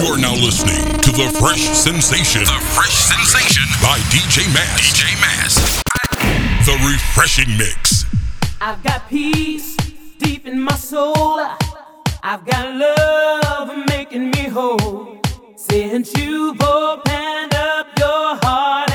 You are now listening to the Fresh Sensation. The Fresh Sensation by DJ Mass. DJ Mass. The refreshing mix. I've got peace deep in my soul. I've got love making me whole. Since you've opened up your heart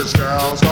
This girl's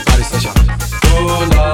party session. Oh Lord.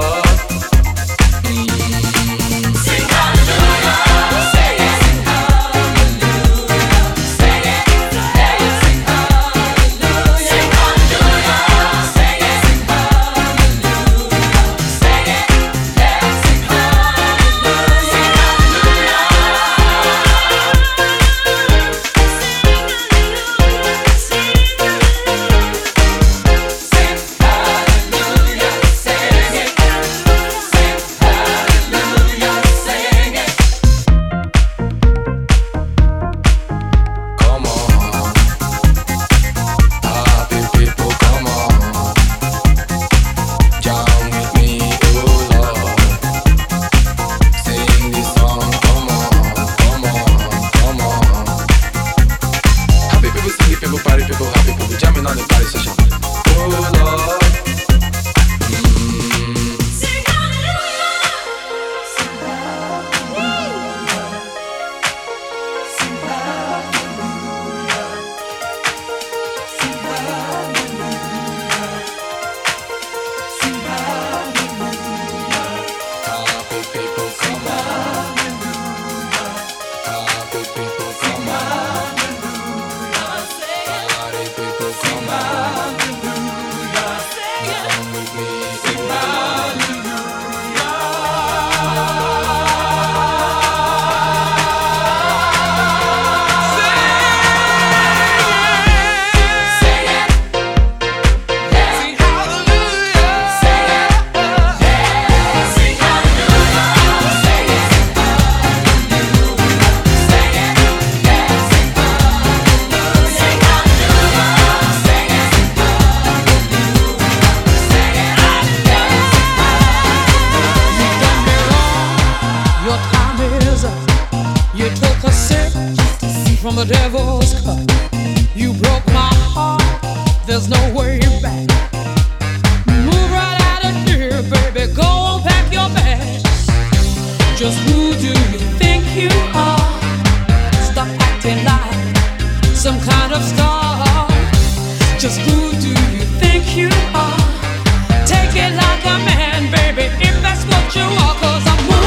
some kind of star. Just who do you think you are? Take it like a man, baby, if that's what you are, cause I'm.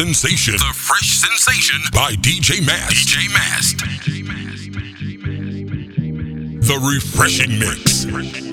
sensation. The fresh sensation by DJ Mast. DJ Mast. The refreshing mix.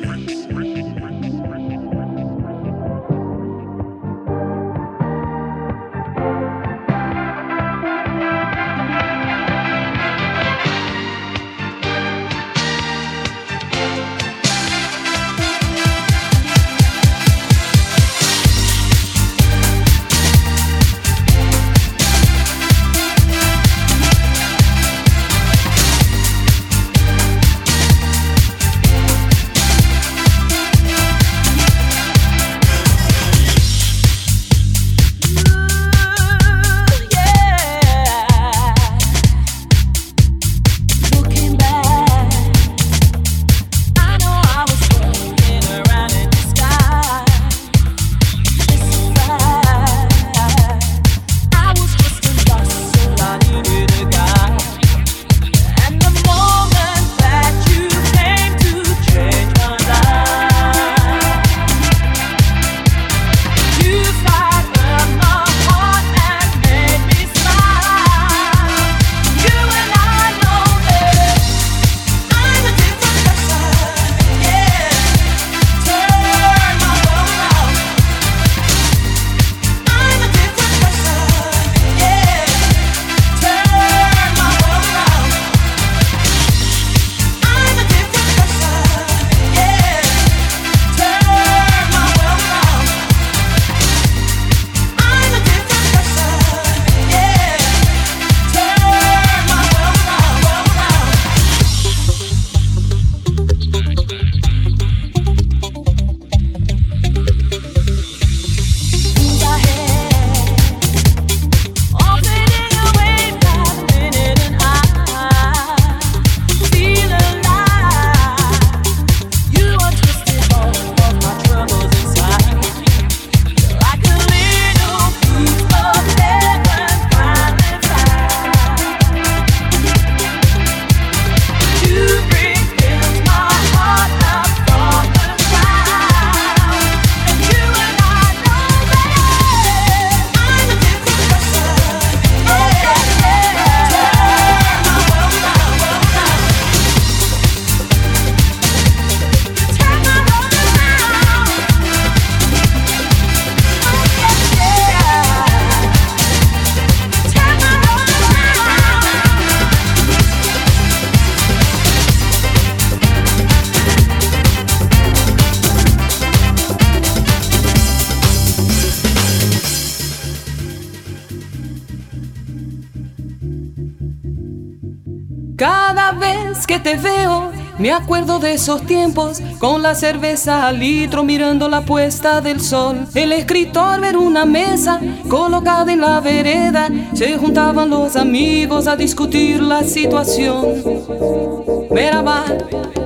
De esos tiempos, con la cerveza al litro mirando la puesta del sol. El escritor ver una mesa colocada en la vereda, se juntaban los amigos a discutir la situación.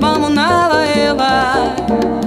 Vamos nada.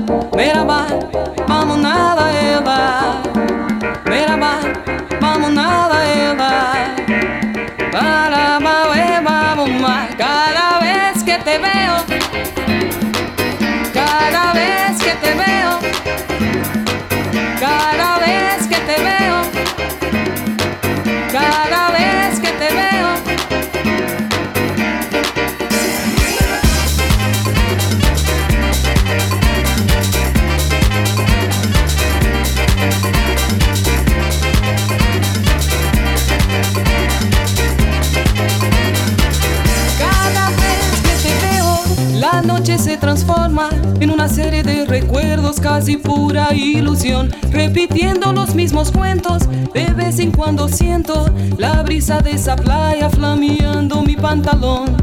Repitiendo los mismos cuentos, de vez en cuando siento la brisa de esa playa flameando mi pantalón.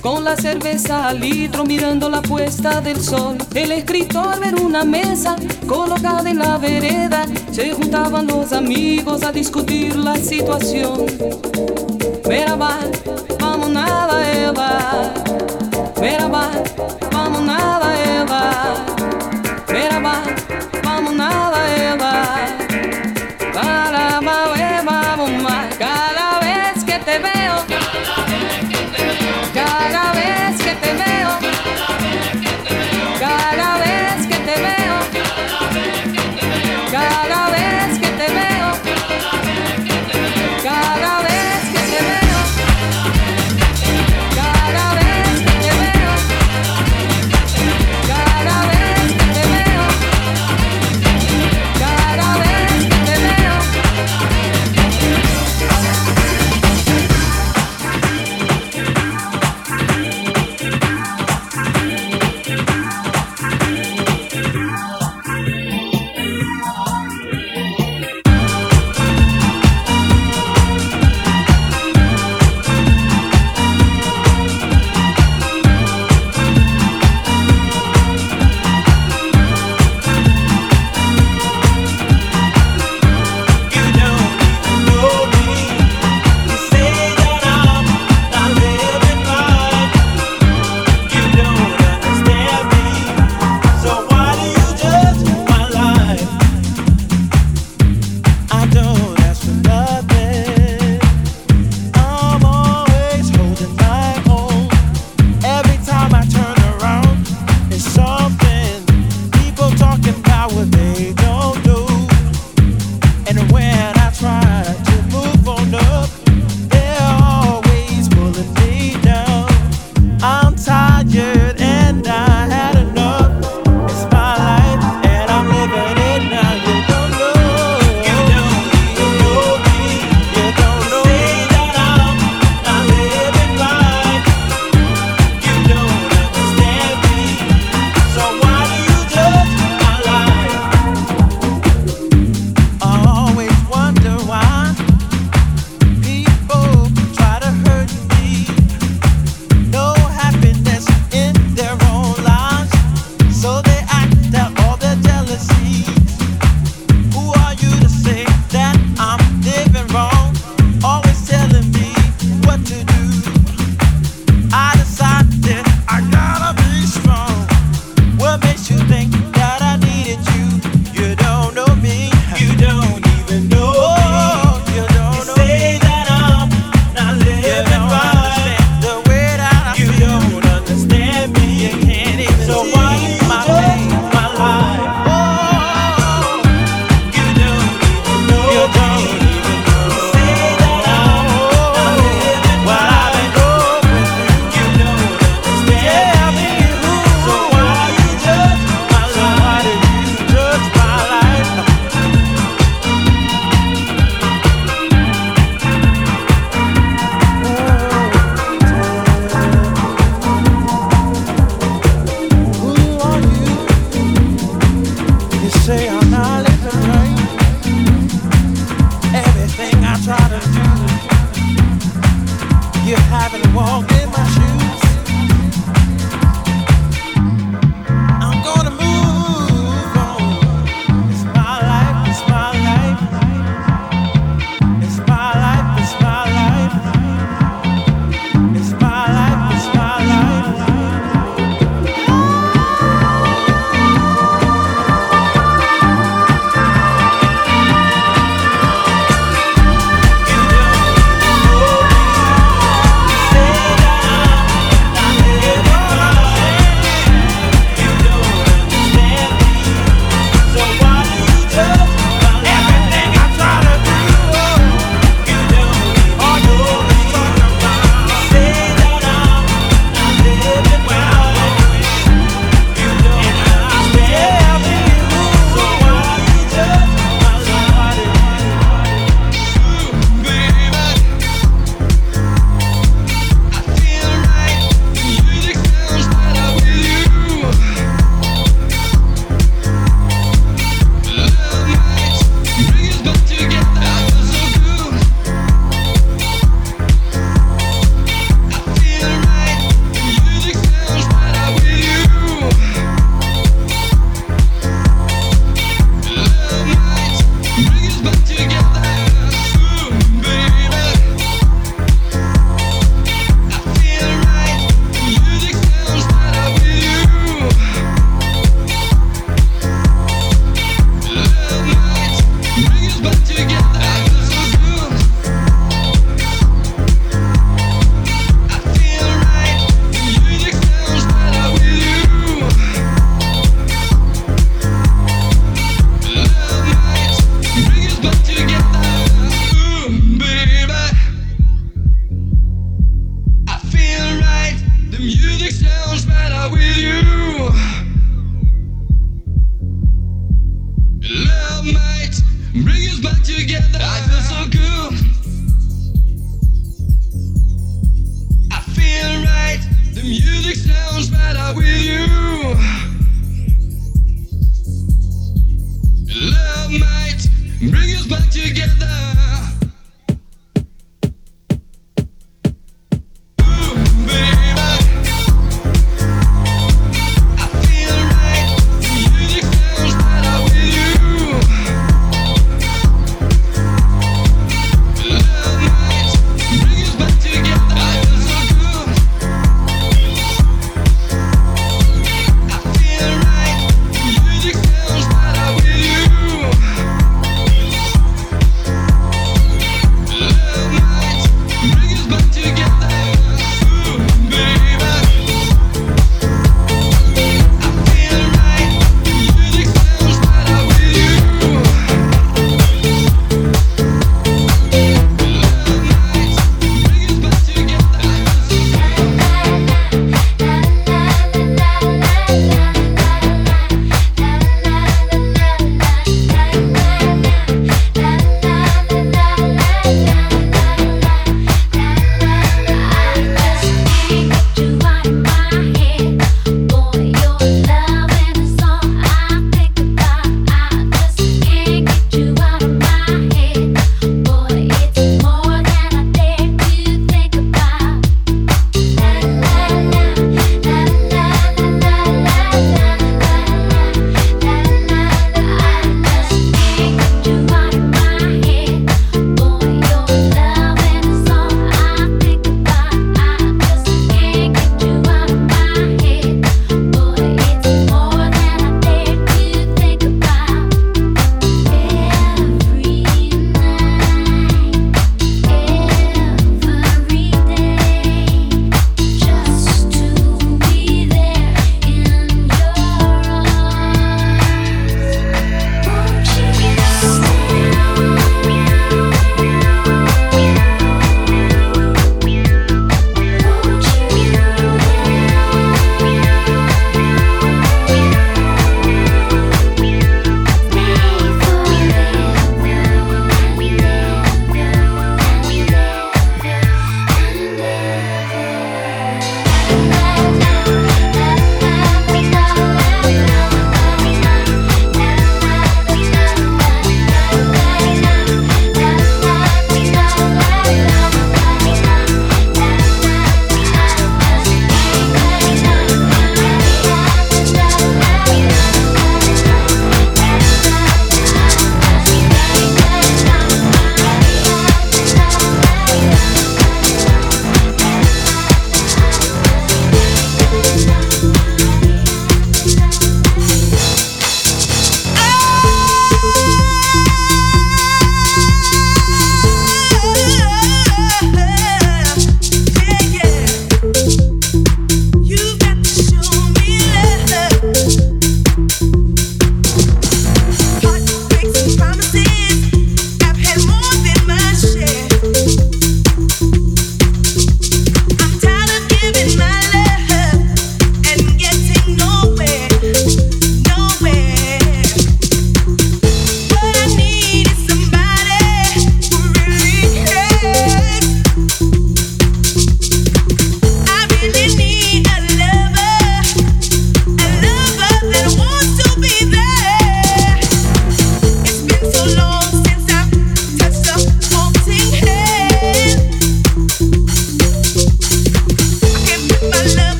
Con la cerveza al litro mirando la puesta del sol. El escritor ver una mesa colocada en la vereda, se juntaban los amigos a discutir la situación. Merhaba, vamos nada, Eva.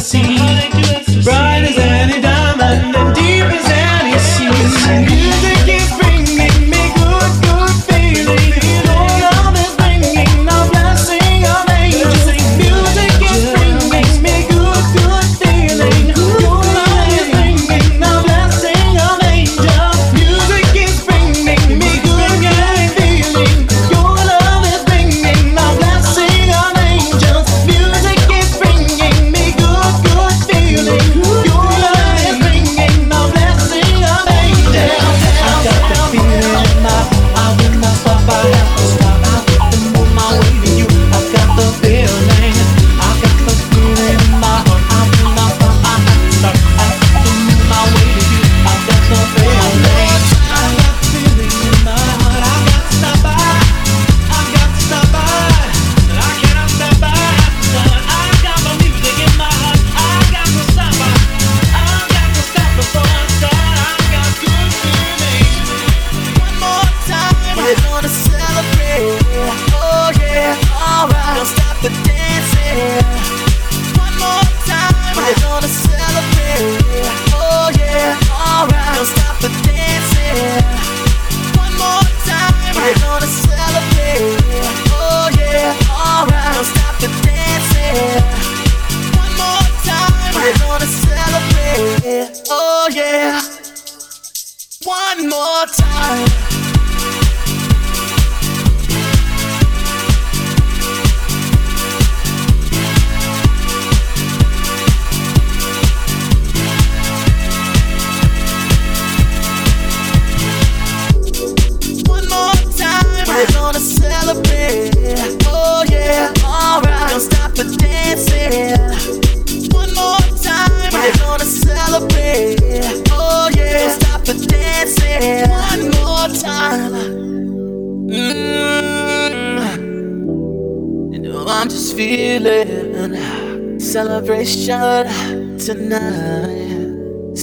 see.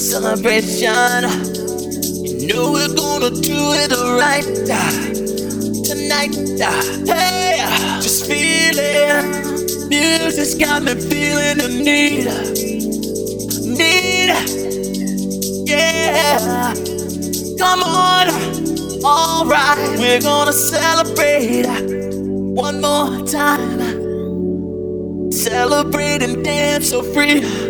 celebration. You know we're gonna do it right tonight. Hey, just feeling. Music's got me feeling the need. Need. Yeah. Come on. Alright, we're gonna celebrate one more time. Celebrate and dance so free.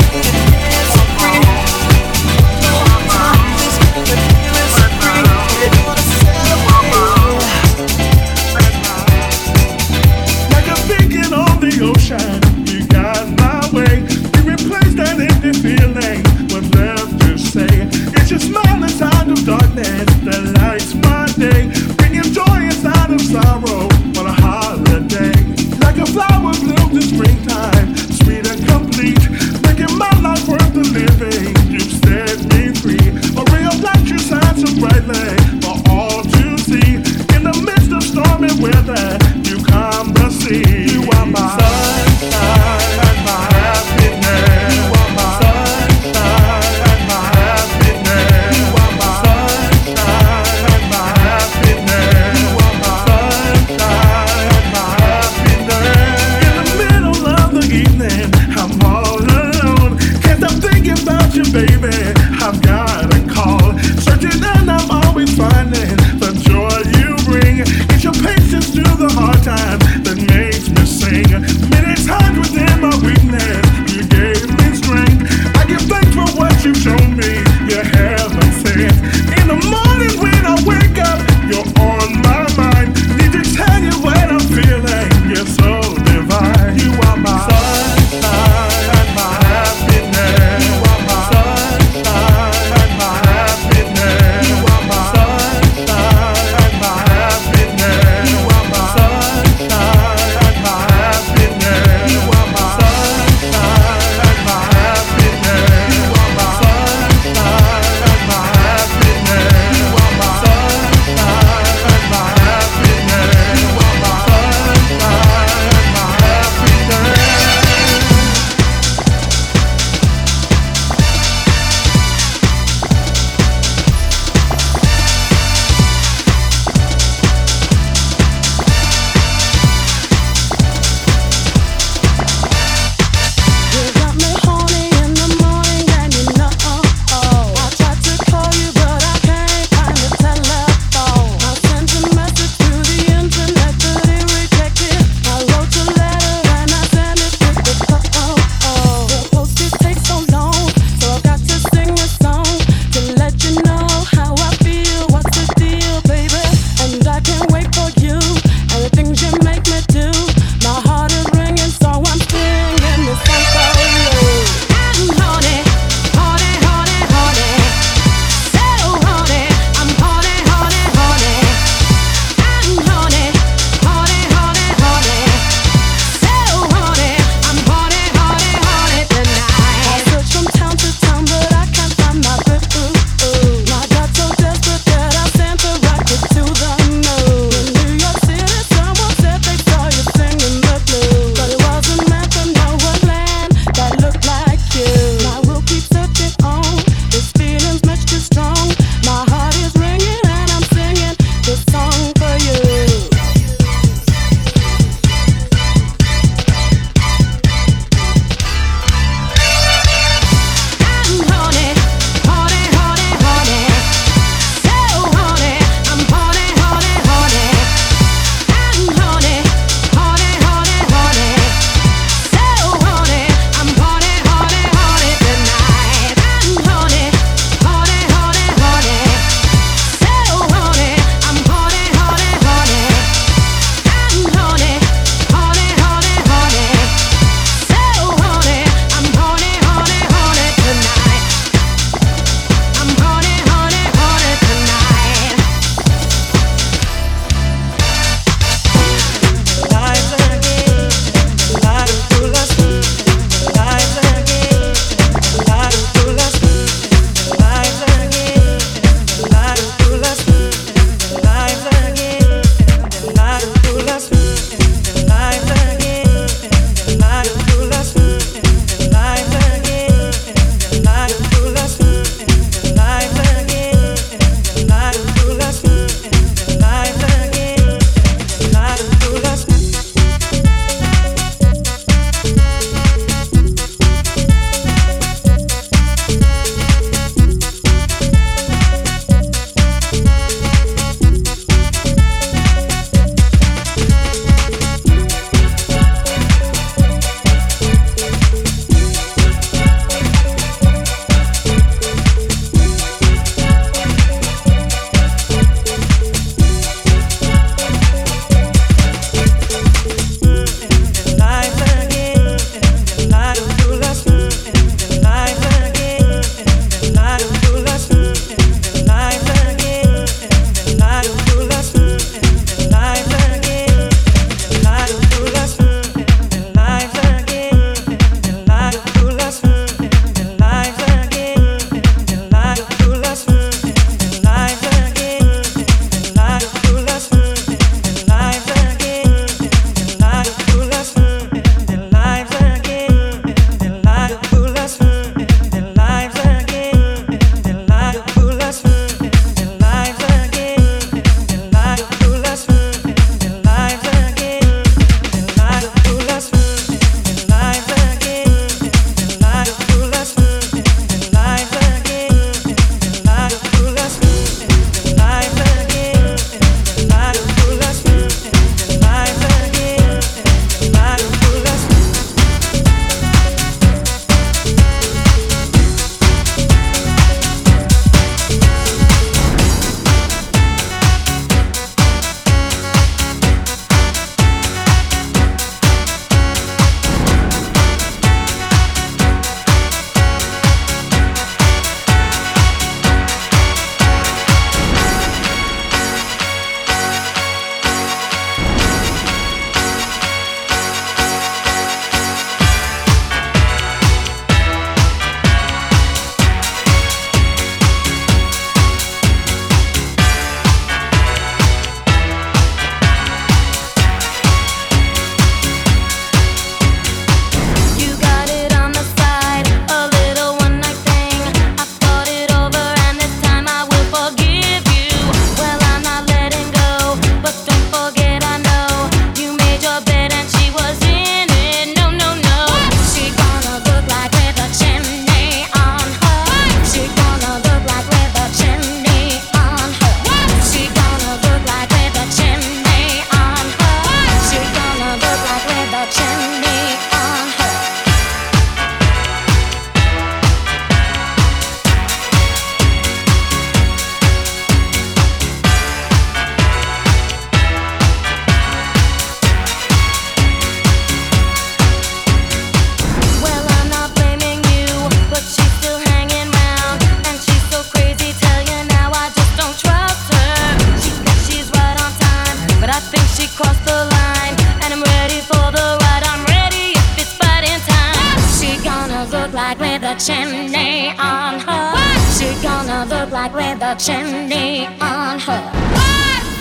chimney on her.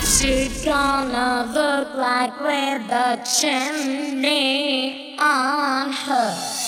She gonna look like with a chimney on her.